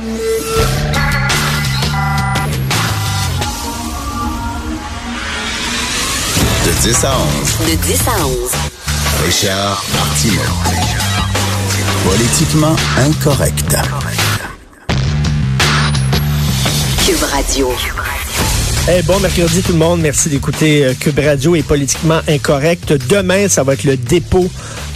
De 10 à 11. De 10 à 11. Richard Martineau. Politiquement incorrect. Cube Radio. Eh, bon mercredi tout le monde. Merci d'écouter euh, Cube Radio est politiquement incorrect. Demain, ça va être le dépôt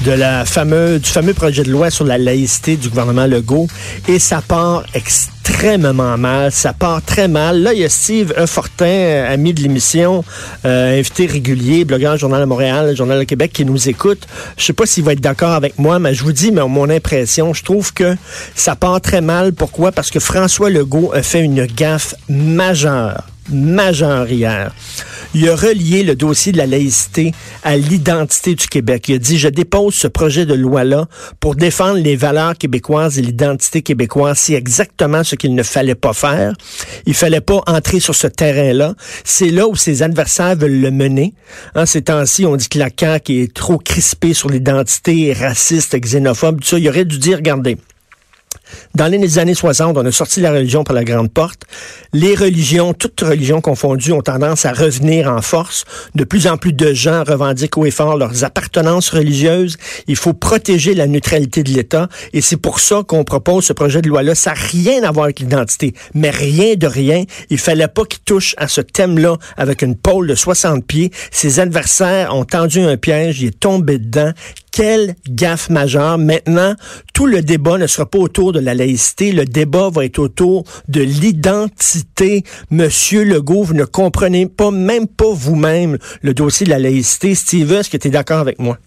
de la fameuse, du fameux projet de loi sur la laïcité du gouvernement Legault. Et ça part extrêmement mal. Ça part très mal. Là, il y a Steve Fortin, euh, ami de l'émission, euh, invité régulier, blogueur Journal de Montréal, Journal de Québec, qui nous écoute. Je sais pas s'il va être d'accord avec moi, mais je vous dis mais mon impression. Je trouve que ça part très mal. Pourquoi? Parce que François Legault a fait une gaffe majeure majeur hier. Il a relié le dossier de la laïcité à l'identité du Québec. Il a dit, je dépose ce projet de loi-là pour défendre les valeurs québécoises et l'identité québécoise. C'est exactement ce qu'il ne fallait pas faire. Il fallait pas entrer sur ce terrain-là. C'est là où ses adversaires veulent le mener. Hein, ces temps-ci, on dit que la CAQ est trop crispée sur l'identité raciste, xénophobe, tout ça. Il aurait dû dire, regardez, dans les années 60, on a sorti la religion par la grande porte. Les religions, toutes religions confondues, ont tendance à revenir en force. De plus en plus de gens revendiquent haut et fort leurs appartenances religieuses. Il faut protéger la neutralité de l'État. Et c'est pour ça qu'on propose ce projet de loi-là. Ça n'a rien à voir avec l'identité, mais rien de rien. Il fallait pas qu'il touche à ce thème-là avec une pôle de 60 pieds. Ses adversaires ont tendu un piège. Il est tombé dedans. Quelle gaffe majeure. Maintenant, tout le débat ne sera pas autour de la laïcité. Le débat va être autour de l'identité. Monsieur Legault, vous ne comprenez pas, même pas vous-même, le dossier de la laïcité. Steve, est-ce que tu es d'accord avec moi?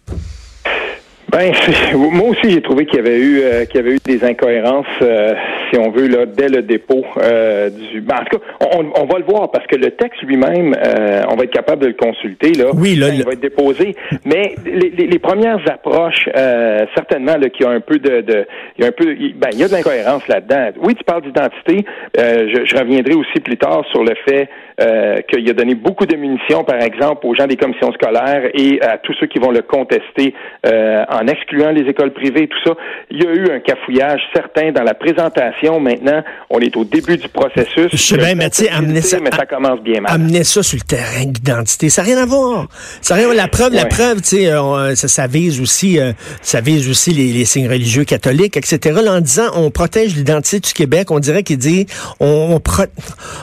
Ben, moi aussi, j'ai trouvé qu'il y avait eu euh, qu'il y avait eu des incohérences, euh, si on veut, là, dès le dépôt euh, du. Ben, en tout cas, on, on, va le voir parce que le texte lui-même, on va être capable de le consulter là. Oui, là, il va être déposé. Mais les, les, les premières approches, certainement, là, qu'il y a un peu de, de il y a un peu, ben, il y a de l'incohérence là-dedans. Oui, tu parles d'identité. Je, je, reviendrai aussi plus tard sur le fait qu'il a donné beaucoup de munitions, par exemple, aux gens des commissions scolaires et à tous ceux qui vont le contester en excluant les écoles privées, tout ça. Il y a eu un cafouillage certain dans la présentation. Maintenant, on est au début du processus. Je sais bien, mais tu sais, amener ça, mais ça commence bien mal. Amener ça sur le terrain d'identité, ça n'a rien à voir. Ça rien, la preuve, la preuve, tu sais, euh, ça, ça, vise aussi, euh, ça vise aussi les, les, signes religieux catholiques, etc. Là, en disant, on protège l'identité du Québec, on dirait qu'il dit, on,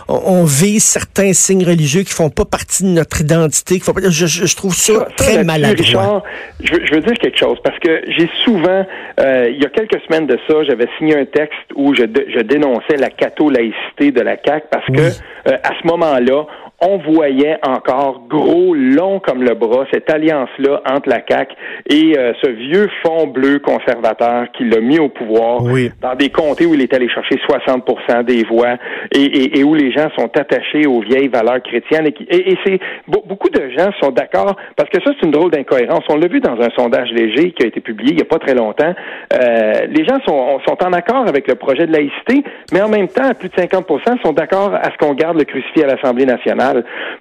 on, on, vise certains signes religieux qui font pas partie de notre identité. Qui font pas, je, je, trouve ça, ça très maladroit. je, je veux dire quelque chose parce que j'ai souvent, euh, il y a quelques semaines de ça, j'avais signé un texte où je, je dénonçais la catho-laïcité de la CAQ parce que euh, à ce moment-là, on voyait encore gros, long comme le bras, cette alliance-là entre la CAQ et euh, ce vieux fond bleu conservateur qui l'a mis au pouvoir dans des comtés où il est allé chercher 60% des voix et, et, où les gens sont attachés aux vieilles valeurs chrétiennes. Et, et, c'est beaucoup de gens sont d'accord parce que ça, c'est une drôle d'incohérence. On l'a vu dans un sondage léger qui a été publié il n'y a pas très longtemps. Euh, les gens sont, sont en accord avec le projet de laïcité, mais en même temps, plus de 50% sont d'accord à ce qu'on garde le crucifix à l'Assemblée nationale.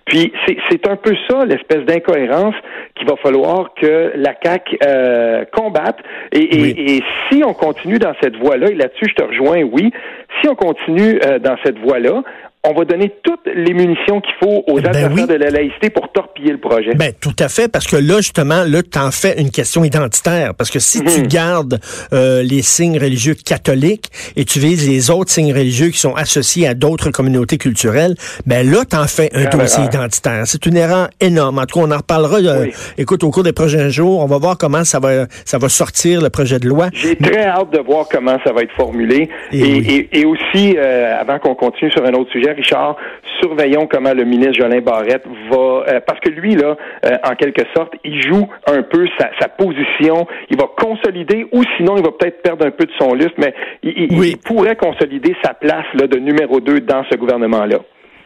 Puis c'est un peu ça, l'espèce d'incohérence qu'il va falloir que la CAQ euh, combatte. Et, et, si on continue dans cette voie-là, et là-dessus je te rejoins, oui, si on continue euh, dans cette voie-là, on va donner toutes les munitions qu'il faut aux ben adversaires de la laïcité pour torpiller le projet. Ben tout à fait, parce que là justement, là t'en fais une question identitaire, parce que si tu mhm. gardes euh, les signes religieux catholiques et tu vises les autres signes religieux qui sont associés à d'autres communautés culturelles, ben là t'en fais un dossier identitaire. C'est une erreur énorme. En tout cas, on en reparlera. Euh, écoute, au cours des prochains jours, on va voir comment ça va ça va sortir le projet de loi. J'ai très hâte de voir comment ça va être formulé et, et, et, aussi euh, avant qu'on continue sur un autre sujet Richard, surveillons comment le ministre Jolin Barrette va, euh, parce que lui, là, euh, en quelque sorte, il joue un peu sa, position, il va consolider, ou sinon, il va peut-être perdre un peu de son lustre, mais il, pourrait consolider sa place là, de numéro 2 dans ce gouvernement-là.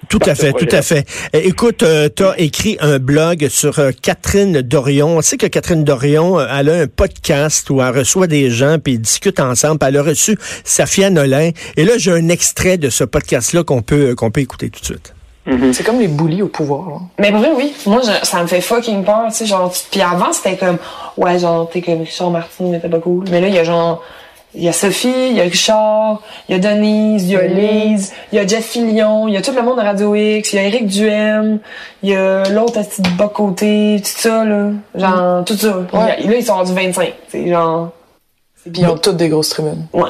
Tout à fait, tout à fait. Eh, écoute, euh, tu as écrit un blog sur euh, Catherine Dorion. On sait que Catherine Dorion, euh, elle a un podcast où elle reçoit des gens puis ils discutent ensemble. elle a reçu Safia Nolin. Et là, j'ai un extrait de ce podcast-là qu'on peut qu'on peut écouter tout de suite. Mm-hmm. C'est comme les boulis au pouvoir. Mais pour vrai, oui. Moi, ça me fait fucking peur, tu sais, genre. Puis avant, c'était comme, ouais, genre, t'es comme Richard Martin, mais t'es pas cool. Mais là, il y a genre Il y a Sophie, il y a Richard, il y a Denise, il y a Lise, il y a Jeff Fillion, il y a tout le monde de Radio X, il y a Eric Duhem, il y a l'autre à petit bas côté, tout ça, là. Genre, tout ça. Ouais. Là, ils sont rendus 25. C'est genre. Ils ont toutes des grosses tribunes. Ouais.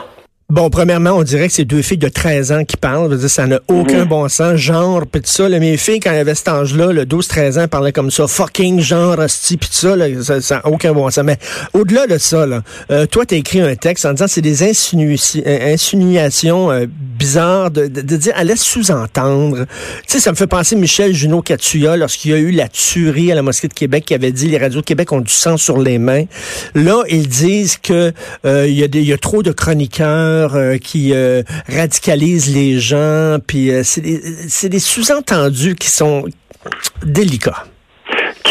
Bon, premièrement, on dirait que c'est deux filles de 13 ans qui parlent. Je veux dire, ça n'a aucun bon sens. Genre, pis tout ça. Là, mes filles, quand elles avaient cet âge-là, le 12-13 ans, parlaient comme ça. Fucking genre, hostie, pis tout ça, là, ça n'a aucun bon sens. Mais au-delà de ça, là, euh, toi, t'as écrit un texte en disant c'est des insinu- euh, insinuations euh, de, de, de dire, elle laisse sous-entendre. Tu sais, ça me fait penser Michel Junot Katsuya lorsqu'il y a eu la tuerie à la mosquée de Québec qui avait dit les radios de Québec ont du sang sur les mains. Là, ils disent que euh, il y, a y a trop de chroniqueurs euh, qui euh, radicalisent les gens, puis euh, c'est des, c'est des sous-entendus qui sont délicats.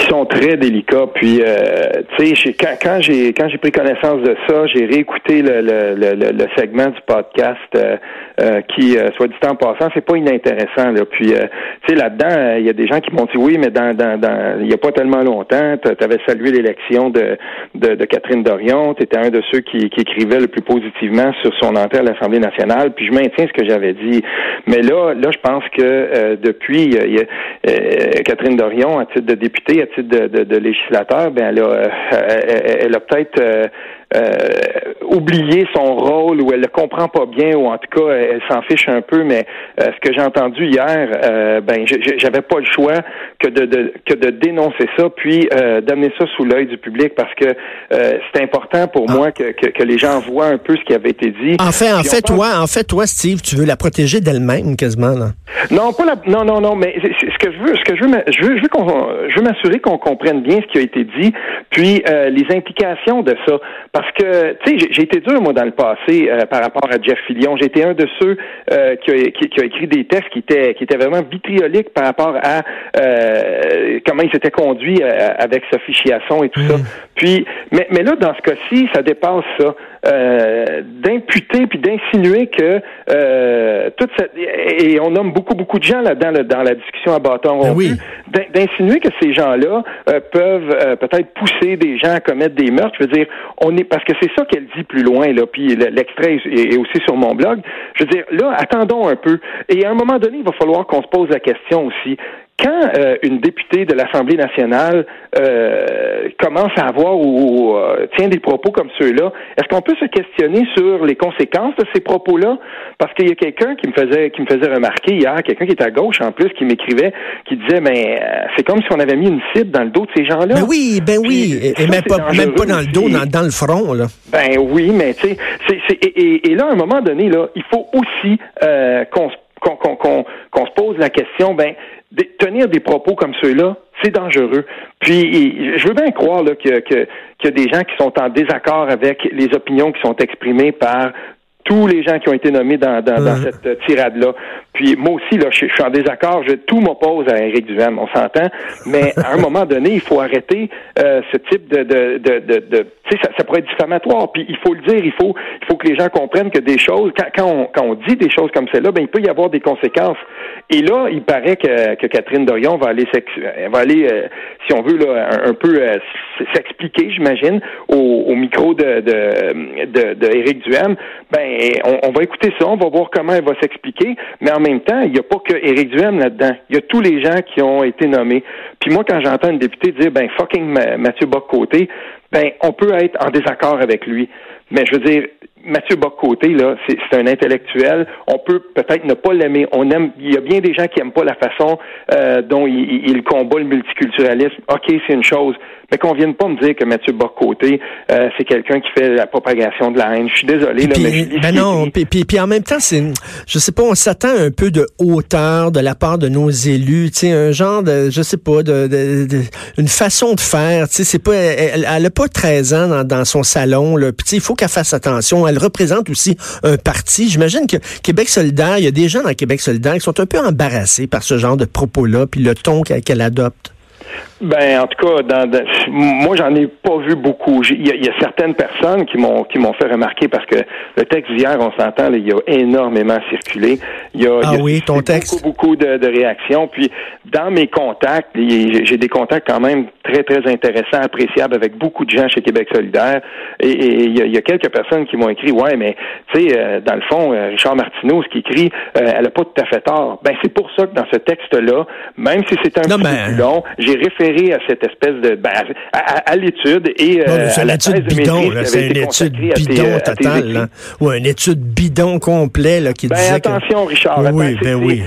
Sont très délicats. Puis, euh, tu sais, quand, j'ai quand j'ai pris connaissance de ça, j'ai réécouté le, le, le, le- segment du podcast euh, euh, qui, euh, soit dit en passant, c'est pas inintéressant. Là. Puis, euh, tu sais, là-dedans, il y a des gens qui m'ont dit oui, mais dans dans dans il y a pas tellement longtemps, tu avais salué l'élection de, de de Catherine Dorion. Tu étais un de ceux qui, qui écrivait le plus positivement sur son entrée à l'Assemblée nationale. Puis, je maintiens ce que j'avais dit. Mais là, là, je pense que depuis, y a- Catherine Dorion, à titre de députée, de, de, de législateur, ben elle a, euh, elle, elle a peut-être euh, oublié son rôle ou elle le comprend pas bien ou en tout cas elle, s'en fiche un peu. Mais euh, ce que j'ai entendu hier, euh, ben j'avais pas le choix que de, de- que de dénoncer ça, puis euh, d'amener ça sous l'œil du public parce que euh, c'est important pour moi que, que, que les gens voient un peu ce qui avait été dit. En fait, en fait, pense- toi, en fait, toi, Steve, tu veux la protéger d'elle-même quasiment. Là. Non, pas la, non, non, non, mais ce que je veux, ce que je veux, je veux, je veux qu'on, je veux m'assurer qu'on comprenne bien ce qui a été dit, puis euh, les implications de ça, parce que tu sais, j'ai- été dur moi dans le passé euh, par rapport à Jeff Fillion. J'ai été un de ceux euh, qui, a, qui, qui a écrit des textes qui étaient, qui étaient vraiment vitrioliques par rapport à euh, comment il s'était conduit euh, avec Sophie Chiasson et tout ça. Puis, mais, mais là, dans ce cas-ci, ça dépasse ça. Euh, d'imputer puis d'insinuer que euh, toute cette et on nomme beaucoup beaucoup de gens là-dedans là, dans la discussion à bâton Ben rompu oui. d'in- d'insinuer que ces gens-là euh, peuvent euh, peut-être pousser des gens à commettre des meurtres. Je veux dire, on est parce que c'est ça qu'elle dit plus loin là. Puis le- l'extrait est aussi sur mon blog. Je veux dire, là, attendons un peu. Et à un moment donné, il va falloir qu'on se pose la question aussi. Quand euh, une députée de l'Assemblée nationale euh, commence à avoir ou, ou, euh, tient des propos comme ceux-là, est-ce qu'on peut se questionner sur les conséquences de ces propos-là? Parce qu'il y a quelqu'un qui me faisait qui me faisait remarquer hier, quelqu'un qui est à gauche en plus, qui m'écrivait, qui disait, mais euh, c'est comme si on avait mis une cible dans le dos de ces gens-là. Ben oui, ben oui. Puis, Et, et ça, même, pas, même pas dans le dos, dans, dans le front. Là. Ben oui, mais tu sais, et, et- là, à un moment donné, là, il faut aussi euh, qu'on, se- qu'on, qu'on, qu'on, se pose la question, ben, de- tenir des propos comme ceux-là, c'est dangereux. Puis, je veux bien croire là, que, que, qu'il y a des gens qui sont en désaccord avec les opinions qui sont exprimées par tous les gens qui ont été nommés dans, dans, dans Mhm. cette euh, tirade-là. Puis moi aussi, là, je, suis en désaccord. Je, tout m'oppose à Éric Duhem, on s'entend. Mais à un moment donné, il faut arrêter euh, ce type de... de, de, de, de- tu sais, ça, ça pourrait être diffamatoire. Puis il faut le dire, il faut, il faut que les gens comprennent que des choses, quand, quand, on, quand on dit des choses comme celle-là, ben il peut y avoir des conséquences. Et là, il paraît que, que Catherine Dorion va aller, elle va aller, euh, si on veut, là, un, peu euh, s'expliquer, j'imagine, au, au micro de, de, de, de. Ben, on, on va écouter ça, on va voir comment elle va s'expliquer. Mais en même temps, il n'y a pas que Éric là-dedans. Il y a tous les gens qui ont été nommés. Puis moi, quand j'entends une députée dire, ben, fucking Ma- Mathieu Bock-Côté, ben, on peut être en désaccord avec lui. Mais je veux dire, Mathieu Bock-Côté, là, c'est un intellectuel. On peut peut-être ne pas l'aimer. On aime. Il y a bien des gens qui aiment pas la façon euh, dont il combat le multiculturalisme. Ok, c'est une chose, mais qu'on vienne pas me dire que Mathieu Bock-Côté, euh, c'est quelqu'un qui fait la propagation de la haine. Je suis désolé, là, Puis, mais je ben non, puis, puis, puis en même temps, c'est, je sais pas, on s'attend un peu de hauteur de la part de nos élus, tu sais, un genre de, je sais pas, de, de- de- une façon de faire, tu sais, c'est pas, elle, elle a pas 13 ans dans, dans son salon, là, puis tu sais, il faut qu'elle fasse attention. Elle représente aussi un parti. J'imagine que Québec solidaire, il y a des gens dans Québec solidaire qui sont un peu embarrassés par ce genre de propos-là, puis le ton qu'elle adopte. Ben, en tout cas, dans, dans- moi, j'en ai pas vu beaucoup. Il y, a- il y a certaines personnes qui m'ont qui m'ont fait remarquer parce que le texte d'hier, on s'entend, il y a énormément circulé. Il y a, Ah y a oui, ton suscité texte. Beaucoup, beaucoup de, de réactions. Puis, dans mes contacts, j'ai des contacts quand même très, très intéressants, appréciables avec beaucoup de gens chez Québec solidaire. Et, il, y a, il y a quelques personnes qui m'ont écrit, ouais, mais tu sais, euh, dans le fond, euh, Richard Martineau, ce qu'il écrit, euh, elle a pas tout à fait tort. Ben, c'est pour ça que dans ce texte-là, même si c'est un Non, petit mais- peu plus long, j'ai référé à cette espèce de ben, à, à- à l'étude et Non, euh, mais c'est une étude bidon, C'est une étude bidon totale. Ou une étude bidon complet, là, qui Ben disait que... attention, Richard. Oui, attends, ben oui.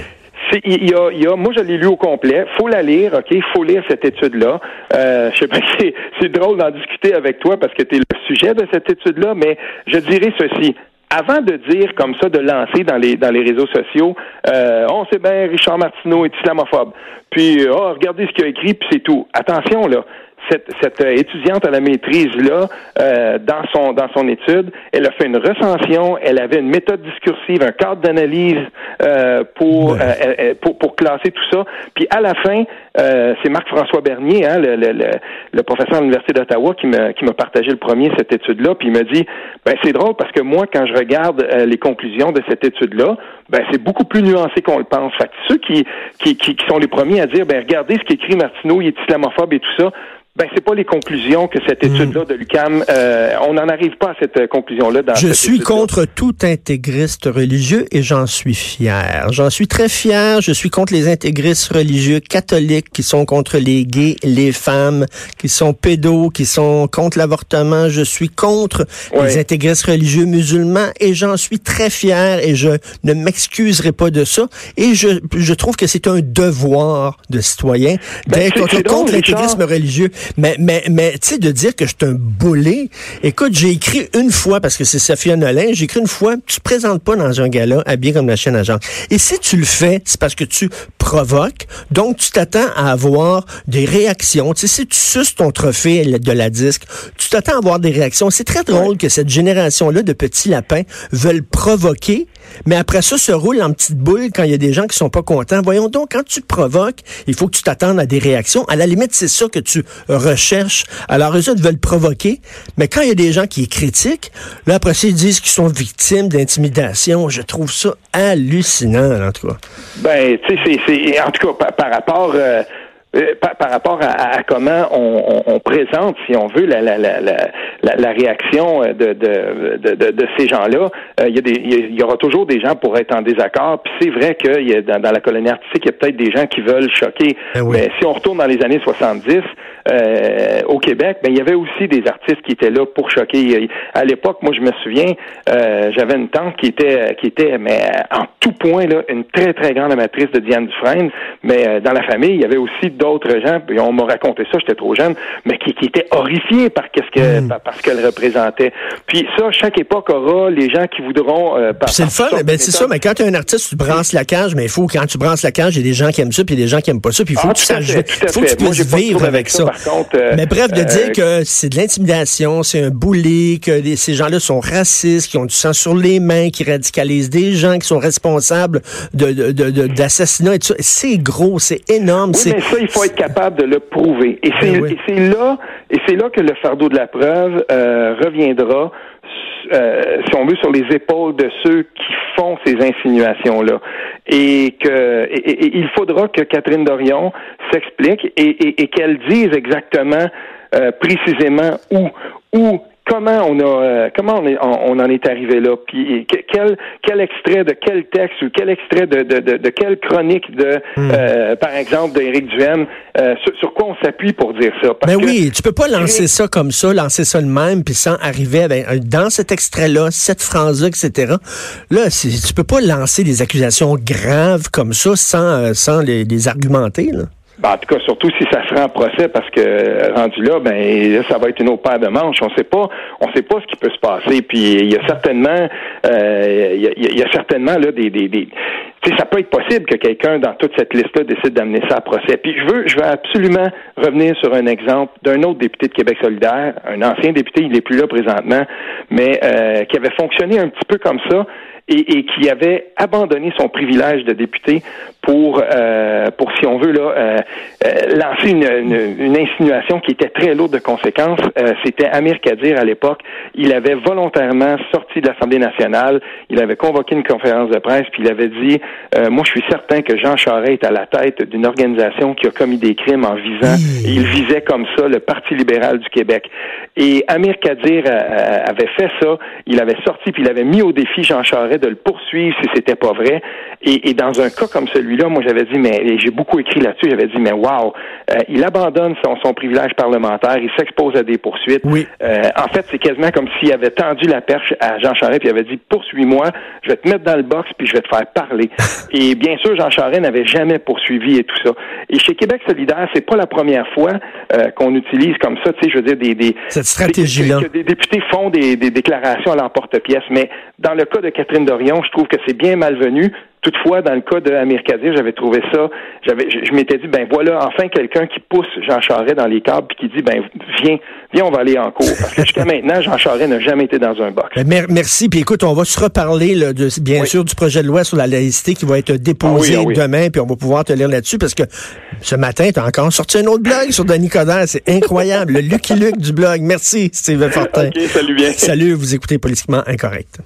Il y a, il y a, moi, je l'ai lu au complet. Faut la lire, ok? Il faut lire cette étude-là. Euh, je sais pas, c'est, c'est drôle d'en discuter avec toi parce que tu es le sujet de cette étude-là, mais je dirais ceci. Avant de dire comme ça, de lancer dans les dans les réseaux sociaux, euh, on sait bien Richard Martineau est islamophobe. Puis, euh, oh, regardez ce qu'il a écrit, puis c'est tout. Attention là. Cette, cette euh, étudiante à la maîtrise là, euh, dans son dans son étude, elle a fait une recension, elle avait une méthode discursive, un cadre d'analyse euh, pour, Ouais. euh, pour pour classer tout ça. Puis à la fin, euh, c'est Marc-François Bernier, hein, le, le, le, le professeur à l'université d'Ottawa, qui m'a qui m'a partagé le premier cette étude-là. Puis il m'a dit, ben c'est drôle parce que moi, quand je regarde euh, les conclusions de cette étude-là, ben c'est beaucoup plus nuancé qu'on le pense. Fait que ceux qui, qui qui qui sont les premiers à dire, ben regardez ce qu'écrit Martineau, il est islamophobe et tout ça. Ben, c'est pas les conclusions que cette étude-là de l'UCAM, euh, on n'en arrive pas à cette euh, conclusion-là dans Je cette suis contre tout intégriste religieux et j'en suis fier. J'en suis très fier. Je suis contre les intégristes religieux catholiques qui sont contre les gays, les femmes, qui sont pédos, qui sont contre l'avortement. Je suis contre Ouais. les intégristes religieux musulmans et j'en suis très fier et je ne m'excuserai pas de ça. Et je, je trouve que c'est un devoir de citoyen Ben, d'être contre, contre l'intégrisme religieux. Mais, mais, mais, tu sais, de dire que je suis un boulet. Écoute, j'ai écrit une fois, parce que c'est Sophia Nolin, j'ai écrit une fois, tu te présentes pas dans un gala habillé comme la chaîne à Jean. Et si tu le fais, c'est parce que tu provoques. Donc, tu t'attends à avoir des réactions. Tu sais, si tu suces ton trophée de la disque, tu t'attends à avoir des réactions. C'est très drôle que cette génération-là de petits lapins veulent provoquer, mais après ça, se roule en petite boule quand il y a des gens qui sont pas contents. Voyons donc, quand tu provoques, il faut que tu t'attendes à des réactions. À la limite, c'est ça que tu recherches. Alors, eux autres veulent provoquer, mais quand il y a des gens qui critiquent, là, après ils disent qu'ils sont victimes d'intimidation. Je trouve ça hallucinant, en tout cas. Ben, tu sais, c'est, en tout cas, par, rapport, euh, par, par rapport à, à comment on, on, on présente, si on veut, la, la, la, la, la, réaction euh, de, de, de, de, ces gens-là, euh, il y, a des- il y aura toujours des gens pour être en désaccord. Puis c'est vrai que y a, dans, dans la colonie artistique, il y a peut-être des gens qui veulent choquer. Ben oui. Mais si on retourne dans les années 70, euh, au Québec, ben, il y avait aussi des artistes qui étaient là pour choquer. À l'époque, moi, je me souviens, euh, j'avais une tante qui était, qui était, mais en tout point, là, une très, très grande amatrice de Diane Dufresne. Mais euh, dans la famille, il y avait aussi d'autres gens, puis on m'a raconté ça, j'étais trop jeune, mais qui, qui étaient horrifiés par qu'est-ce que, par, par ce qu'elle représentait. Puis ça, chaque époque aura les gens qui voudront. euh, c'est le fun, ben c'est ça, mais quand tu es un artiste, tu branches la cage, mais il faut, quand tu branches la cage, il y a des gens qui aiment ça, puis il y a des gens qui aiment pas ça, puis il faut Ah, que tu saches faut que tu puisses vivre avec ça. Ça, par contre, euh, mais bref, de euh, dire que c'est de l'intimidation, c'est un bully, que les- ces gens-là sont racistes, qui ont du sang sur les mains, qui radicalisent des gens, qui sont responsables de, d'assassinats et tout ça, c'est gros, c'est énorme. Oui, mais ça, il faut être capable de le prouver. Et c'est Ben oui. et c'est là, et c'est là que le fardeau de la preuve euh, reviendra, euh, si on veut, sur les épaules de ceux qui font ces insinuations-là. Et que il faudra que Catherine Dorion s'explique et qu'elle dise exactement, euh, précisément où où comment on a euh, comment on, est, on, on en est arrivé là? Puis que- quel quel extrait de quel texte ou quel extrait de de, de, de quelle chronique de Hmm. euh, par exemple d'Éric Duhem euh, sur, sur quoi on s'appuie pour dire ça? Parce Ben que- oui, tu peux pas lancer ça comme ça, lancer ça le même, puis sans arriver dans cet extrait-là, cette phrase-là, etc. Là, tu peux pas lancer des accusations graves comme ça sans, sans les, les argumenter. Là. Ben, en tout cas, surtout si ça se rend en procès, parce que euh, rendu là, ben ça va être une autre paire de manches. On sait pas, on sait pas ce qui peut se passer. Puis il y a certainement, euh, il y, a, il y a certainement là des, des, des ça peut être possible que quelqu'un dans toute cette liste-là décide d'amener ça à procès. Puis je veux, je veux absolument revenir sur un exemple d'un autre député de Québec solidaire, un ancien député, il n'est plus là présentement, mais euh, qui avait fonctionné un petit peu comme ça et, et qui avait abandonné son privilège de député pour, euh, pour si on veut là, euh, euh, lancer une, une, une, insinuation qui était très lourde de conséquences. C'était Amir Kadir à l'époque. Il avait volontairement sorti de l'Assemblée nationale. Il avait convoqué une conférence de presse, puis il avait dit Moi, je suis certain que Jean Charest est à la tête d'une organisation qui a commis des crimes en visant. Et il visait comme ça le Parti libéral du Québec. Et Amir Kadir avait fait ça. Il avait sorti, puis il avait mis au défi Jean Charest de le poursuivre si c'était pas vrai. Et, et dans un cas comme celui-là, moi j'avais dit, mais j'ai beaucoup écrit là-dessus, j'avais dit, mais wow, euh, il abandonne son, son, privilège parlementaire, il s'expose à des poursuites. Oui. Euh, en fait, c'est quasiment comme s'il avait tendu la perche à Jean Charest, puis il avait dit, poursuis-moi, je vais te mettre dans le box, puis je vais te faire parler. et bien sûr, Jean Charest n'avait jamais poursuivi et tout ça. Et chez Québec solidaire, c'est pas la première fois euh, qu'on utilise comme ça, tu sais, je veux dire, des... des Cette stratégie-là. Que, des députés font des, des déclarations à l'emporte-pièce, mais dans le cas de Catherine Dorion, je trouve que c'est bien malvenu. Toutefois, dans le cas de Amir Kadir, j'avais trouvé ça, j'avais, je, m'étais dit, ben voilà, enfin quelqu'un qui pousse Jean Charest dans les câbles puis qui dit, ben viens, viens, on va aller en cours. Parce que jusqu'à maintenant, Jean Charest n'a jamais été dans un box. Ben, merci. Puis écoute, on va se reparler, là, de, bien sûr, du projet de loi sur la laïcité qui va être déposé ah oui, ah oui. demain, puis on va pouvoir te lire là-dessus parce que ce matin, tu as encore sorti un autre blog sur Denis Coderre. C'est incroyable. le Lucky Luke du blog. Merci, Steve Fortin. Salut bien. Salut, vous écoutez Politiquement Incorrect.